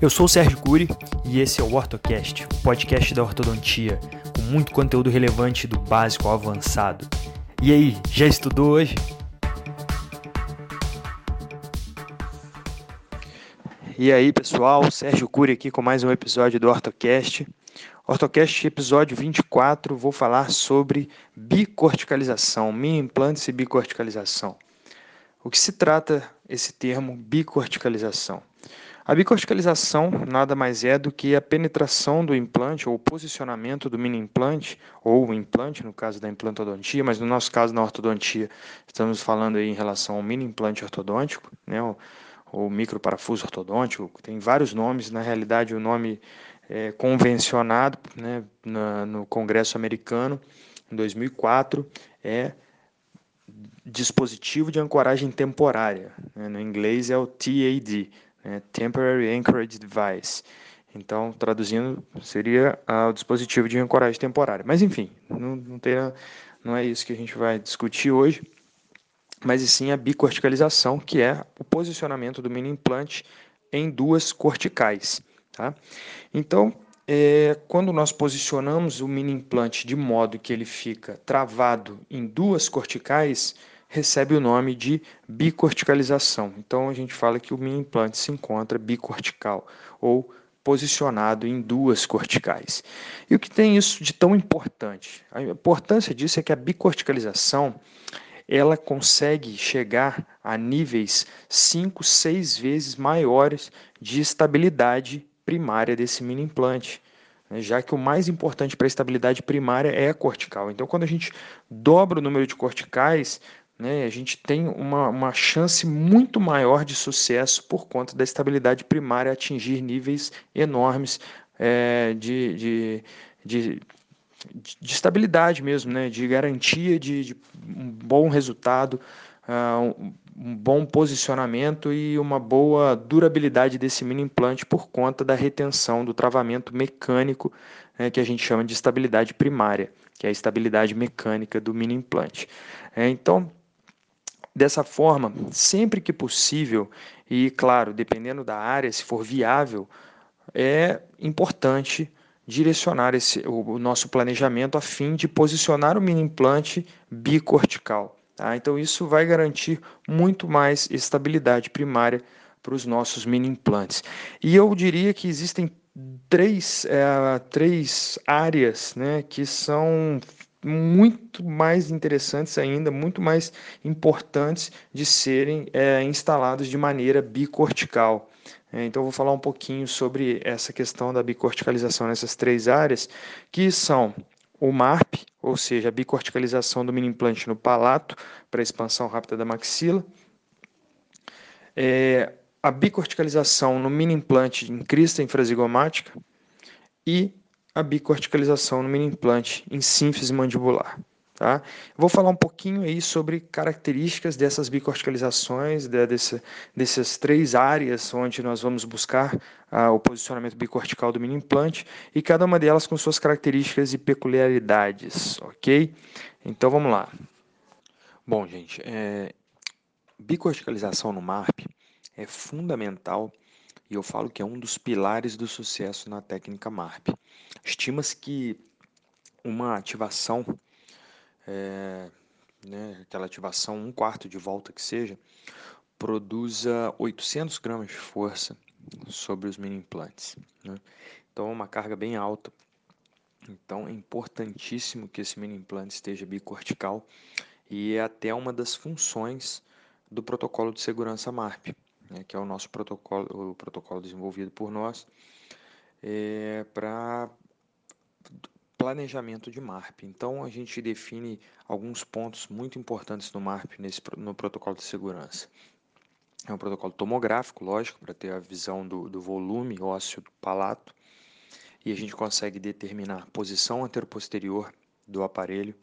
Eu sou o Sérgio Cury e esse é o OrtoCast, o podcast da ortodontia, com muito conteúdo relevante do básico ao avançado. E aí, já estudou hoje? E aí, pessoal, Sérgio Cury aqui com mais um episódio do OrtoCast. OrtoCast episódio 24, vou falar sobre bicorticalização, mini implantes e bicorticalização. O que se trata esse termo bicorticalização? A bicorticalização nada mais é do que a penetração do implante ou o posicionamento do mini implante ou o implante, no caso da implantodontia, mas no nosso caso na ortodontia, estamos falando aí em relação ao mini implante ortodôntico, né, o, o microparafuso ortodôntico, tem vários nomes, na realidade o nome é, convencionado né, na, no Congresso americano em 2004 é dispositivo de ancoragem temporária. Né, no inglês é o TAD, né, Temporary Anchorage Device. Então, traduzindo, seria ah, o dispositivo de ancoragem temporária. Mas, enfim, não, não, tem, não é isso que a gente vai discutir hoje, mas sim a bicorticalização, que é o posicionamento do mini implante em duas corticais. Tá? Então, é, quando nós posicionamos o mini implante de modo que ele fica travado em duas corticais, recebe o nome de bicorticalização. Então, a gente fala que o mini implante se encontra bicortical ou posicionado em duas corticais. E o que tem isso de tão importante? A importância disso é que a bicorticalização ela consegue chegar a níveis 5, 6 vezes maiores de estabilidade primária desse mini implante, né, já que o mais importante para a estabilidade primária é a cortical. Então, quando a gente dobra o número de corticais, né, a gente tem uma, uma chance muito maior de sucesso por conta da estabilidade primária atingir níveis enormes é, de, de, de, de, estabilidade mesmo, né, de garantia de, de um bom resultado, uh, um bom posicionamento e uma boa durabilidade desse mini implante por conta da retenção do travamento mecânico, né, que a gente chama de estabilidade primária, que é a estabilidade mecânica do mini implante. É, então, dessa forma, sempre que possível, e claro, dependendo da área, se for viável, é importante direcionar esse, o, nosso planejamento a fim de posicionar o mini implante bicortical. Tá? Então, isso vai garantir muito mais estabilidade primária para os nossos mini implantes. E eu diria que existem três, é, três áreas né, que são muito mais interessantes ainda, muito mais importantes de serem é, instalados de maneira bicortical. É, então, vou falar um pouquinho sobre essa questão da bicorticalização nessas três áreas, que são o MARP, ou seja, a bicorticalização do mini implante no palato para expansão rápida da maxila, é, a bicorticalização no mini implante em crista infrazigomática e a bicorticalização no mini implante em sínfise mandibular. Tá? Vou falar um pouquinho aí sobre características dessas bicorticalizações, de, desse, dessas três áreas onde nós vamos buscar ah, o posicionamento bicortical do mini implante e cada uma delas com suas características e peculiaridades, ok? Então vamos lá. Bom, gente, é, bicorticalização no MARP é fundamental e eu falo que é um dos pilares do sucesso na técnica MARP. Estima-se que uma ativação é, né, aquela ativação um quarto de volta que seja, produza 800 gramas de força sobre os mini implantes. Né? Então é uma carga bem alta. Então é importantíssimo que esse mini implante esteja bicortical e é até uma das funções do protocolo de segurança MARP, né, que é o nosso protocolo, o protocolo desenvolvido por nós, é, para planejamento de MARP. Então, a gente define alguns pontos muito importantes no MARP, nesse, no protocolo de segurança. É um protocolo tomográfico, lógico, para ter a visão do, do volume ósseo do palato. E a gente consegue determinar a posição anteroposterior do aparelho,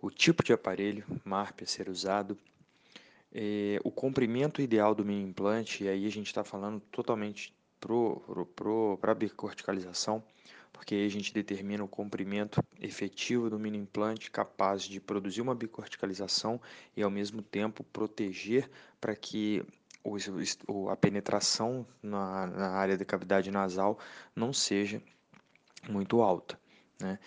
o tipo de aparelho MARP a ser usado, é, o comprimento ideal do mini implante, e aí a gente está falando totalmente para a bicorticalização, porque aí a gente determina o comprimento efetivo do mini implante capaz de produzir uma bicorticalização e ao mesmo tempo proteger para que a penetração na, na área da cavidade nasal não seja muito alta. Né?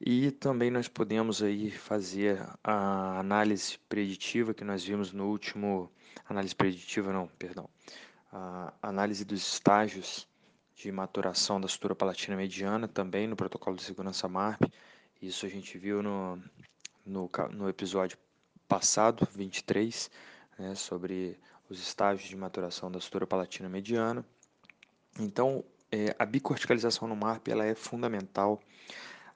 E também nós podemos aí fazer a análise preditiva que nós vimos no último análise preditiva não, perdão, a análise dos estágios de maturação da sutura palatina mediana também no protocolo de segurança MARP. Isso a gente viu no, no, no episódio passado, 23, né, sobre os estágios de maturação da sutura palatina mediana. Então, é, a bicorticalização no MARP ela é fundamental.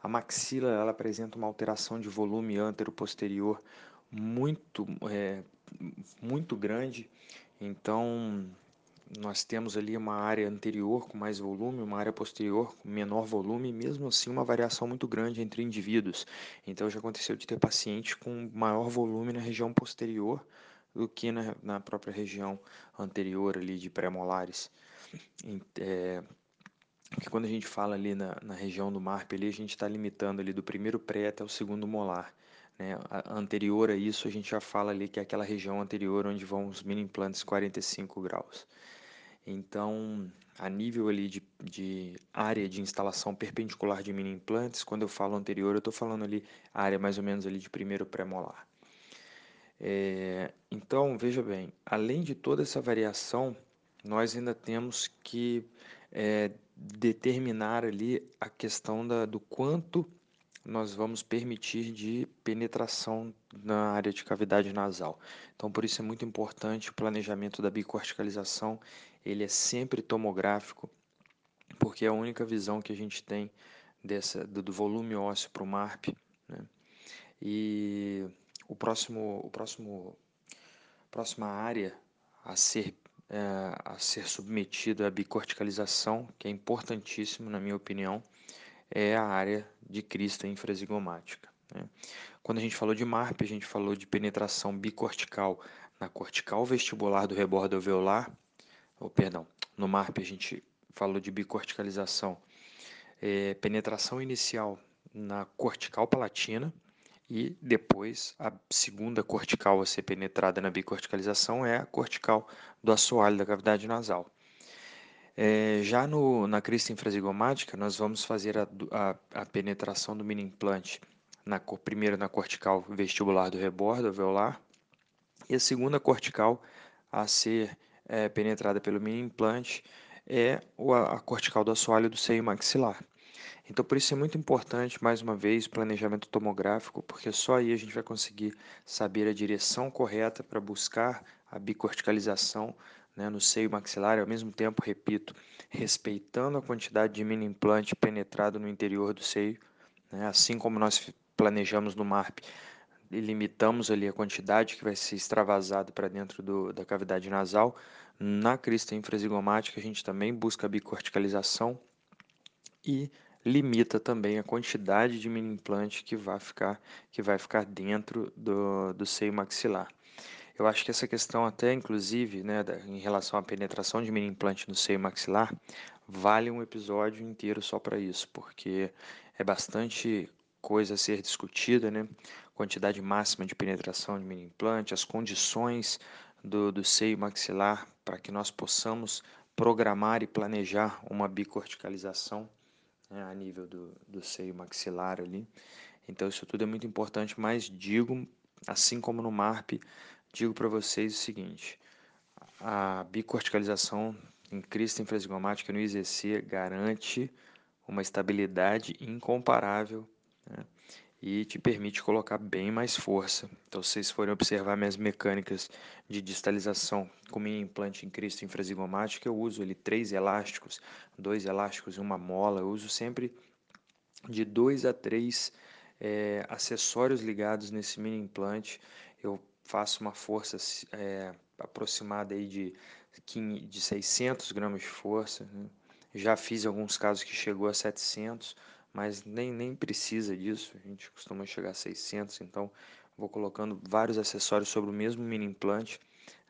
A maxila ela apresenta uma alteração de volume antero-posterior muito, é, muito grande. Então, nós temos ali uma área anterior com mais volume, uma área posterior com menor volume, e mesmo assim uma variação muito grande entre indivíduos. Então já aconteceu de ter paciente com maior volume na região posterior do que na, na própria região anterior ali de pré-molares. É, porque quando a gente fala ali na, na região do MARP, ali, a gente está limitando ali do primeiro pré até o segundo molar. Né? A, anterior a isso, a gente já fala ali que é aquela região anterior onde vão os mini implantes 45 graus. Então, a nível ali de, de área de instalação perpendicular de mini implantes, quando eu falo anterior, eu estou falando ali a área mais ou menos ali de primeiro pré-molar. É, então, veja bem, além de toda essa variação, nós ainda temos que é, determinar ali a questão da, do quanto nós vamos permitir de penetração na área de cavidade nasal. Então, por isso é muito importante o planejamento da bicorticalização, ele é sempre tomográfico, porque é a única visão que a gente tem dessa, do, volume ósseo para o MARP. Né? E o próximo, o próximo, próxima área a ser, é, a ser submetida à bicorticalização, que é importantíssimo na minha opinião, é a área de crista infrazigomática. Né? Quando a gente falou de MARP, a gente falou de penetração bicortical na cortical vestibular do rebordo alveolar, ou perdão, no MARP a gente falou de bicorticalização, é, penetração inicial na cortical palatina e depois a segunda cortical a ser penetrada na bicorticalização é a cortical do assoalho da cavidade nasal. É, já no, na crista infrazigomática, nós vamos fazer a, a, a penetração do mini implante na, primeiro na cortical vestibular do rebordo alveolar e a segunda cortical a ser é, penetrada pelo mini implante é a, a cortical do assoalho do seio maxilar. Então, por isso é muito importante, mais uma vez, planejamento tomográfico, porque só aí a gente vai conseguir saber a direção correta para buscar a bicorticalização né, no seio maxilar e, ao mesmo tempo, repito, respeitando a quantidade de mini implante penetrado no interior do seio, né, assim como nós planejamos no MARP, e limitamos ali a quantidade que vai ser extravasada para dentro do, da cavidade nasal. Na crista infrazigomática, a gente também busca a bicorticalização e limita também a quantidade de mini implante que vai ficar, que vai ficar dentro do, do seio maxilar. Eu acho que essa questão até, inclusive, né, em relação à penetração de mini implante no seio maxilar, vale um episódio inteiro só para isso, porque é bastante coisa a ser discutida, né? Quantidade máxima de penetração de mini implante, as condições do, do seio maxilar para que nós possamos programar e planejar uma bicorticalização né, a nível do, do seio maxilar ali. Então isso tudo é muito importante, mas digo, assim como no MARP, digo para vocês o seguinte: a bicorticalização em crista infrazigomática no IZC garante uma estabilidade incomparável e te permite colocar bem mais força. Então, se vocês forem observar minhas mecânicas de distalização com minha implante em crista infrazigomática, eu uso ali três elásticos, dois elásticos e uma mola. Eu uso sempre de dois a três é, acessórios ligados nesse mini implante. Eu faço uma força é, aproximada aí de, de 600 gramas de força. Né? Já fiz alguns casos que chegou a 700, mas nem, nem precisa disso. A gente costuma chegar a 600, então vou colocando vários acessórios sobre o mesmo mini implante,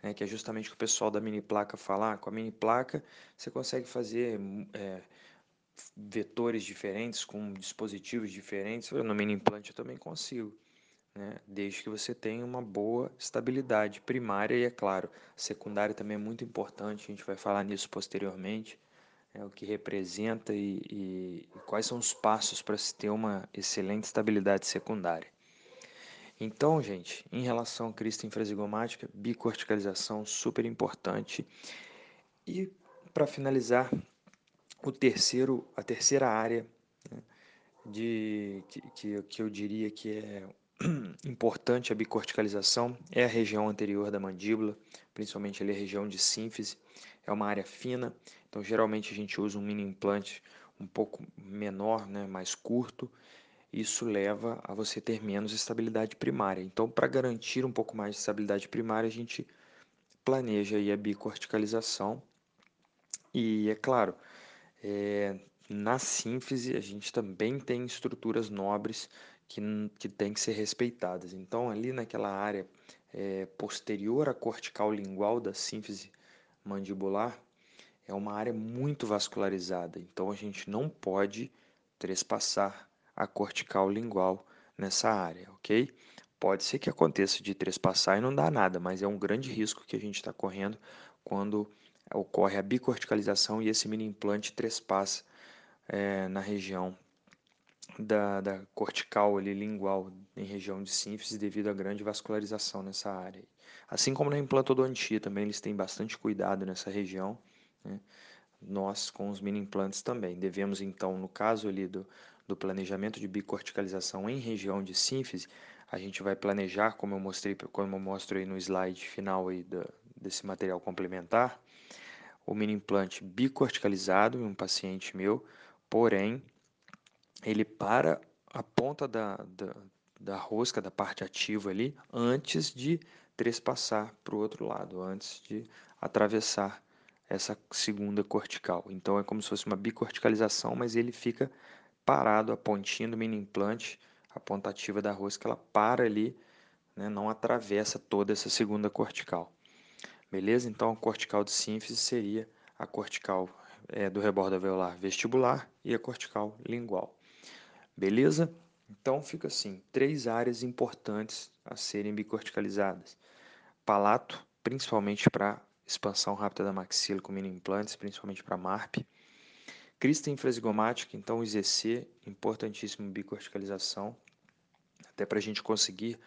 né, que é justamente o que o pessoal da mini placa fala. Ah, com a mini placa você consegue fazer é, vetores diferentes, com dispositivos diferentes. No mini implante eu também consigo. né, desde que você tenha uma boa estabilidade primária e, é claro, secundária também é muito importante, a gente vai falar nisso posteriormente, é, o que representa e, e, e quais são os passos para se ter uma excelente estabilidade secundária. Então, gente, em relação à crista infrasigomática, bicorticalização super importante. E para finalizar, o terceiro, a terceira área né, de que, que, que eu diria que é importante a bicorticalização é a região anterior da mandíbula, principalmente ali a região de sínfise. É uma área fina, então geralmente a gente usa um mini implante um pouco menor, né, mais curto. Isso leva a você ter menos estabilidade primária. Então, para garantir um pouco mais de estabilidade primária, a gente planeja aí a bicorticalização. E é claro, é, na sínfise a gente também tem estruturas nobres que, que têm que ser respeitadas. Então, ali naquela área é, posterior à cortical lingual da sínfise mandibular, é uma área muito vascularizada. Então, a gente não pode trespassar a cortical lingual nessa área, ok? Pode ser que aconteça de trespassar e não dá nada, mas é um grande risco que a gente está correndo quando ocorre a bicorticalização e esse mini implante trespassa é, na região da, da cortical ali, lingual em região de sínfise devido à grande vascularização nessa área. Assim como na implantodontia também eles têm bastante cuidado nessa região. Né? Nós com os mini implantes também devemos então, no caso ali do, do planejamento de bicorticalização em região de sínfise, a gente vai planejar, como eu mostrei, como eu mostro aí no slide final aí desse material complementar, o mini implante bicorticalizado em um paciente meu, porém ele para a ponta da, da, da rosca, da parte ativa ali, antes de trespassar para o outro lado, antes de atravessar essa segunda cortical. Então é como se fosse uma bicorticalização, mas ele fica parado, a pontinha do mini implante, a ponta ativa da rosca, ela para ali, né, não atravessa toda essa segunda cortical. Beleza? Então a cortical de sínfise seria a cortical é, do rebordo alveolar vestibular e a cortical lingual. Beleza? Então fica assim, três áreas importantes a serem bicorticalizadas. Palato, principalmente para expansão rápida da maxila com mini implantes, principalmente para MARP. Crista infrasigomática, então IZC, importantíssimo bicorticalização, até para a gente conseguir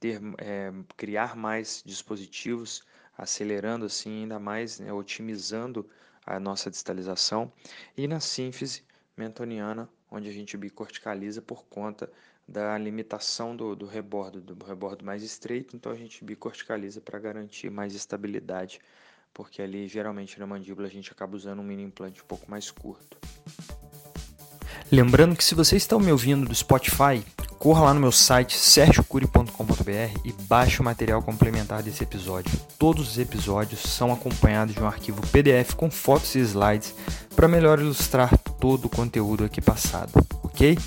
ter, é, criar mais dispositivos, acelerando assim ainda mais, né, otimizando a nossa distalização. E na sínfise mentoniana, onde a gente bicorticaliza por conta da limitação do, do rebordo, do rebordo mais estreito, então a gente bicorticaliza para garantir mais estabilidade, porque ali geralmente na mandíbula a gente acaba usando um mini implante um pouco mais curto. Lembrando que se você está me ouvindo do Spotify, corra lá no meu site sergiocuri.com.br e baixe o material complementar desse episódio. Todos os episódios são acompanhados de um arquivo PDF com fotos e slides para melhor ilustrar todo o conteúdo aqui passado, ok?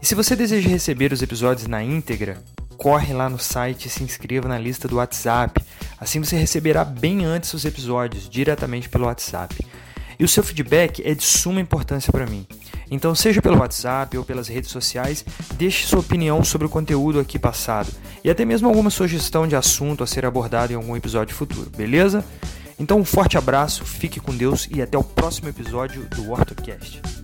E se você deseja receber os episódios na íntegra, corre lá no site e se inscreva na lista do WhatsApp. Assim você receberá bem antes os episódios, diretamente pelo WhatsApp. E o seu feedback é de suma importância para mim. Então, seja pelo WhatsApp ou pelas redes sociais, deixe sua opinião sobre o conteúdo aqui passado e até mesmo alguma sugestão de assunto a ser abordado em algum episódio futuro, beleza? Então, um forte abraço, fique com Deus e até o próximo episódio do OrtoCast.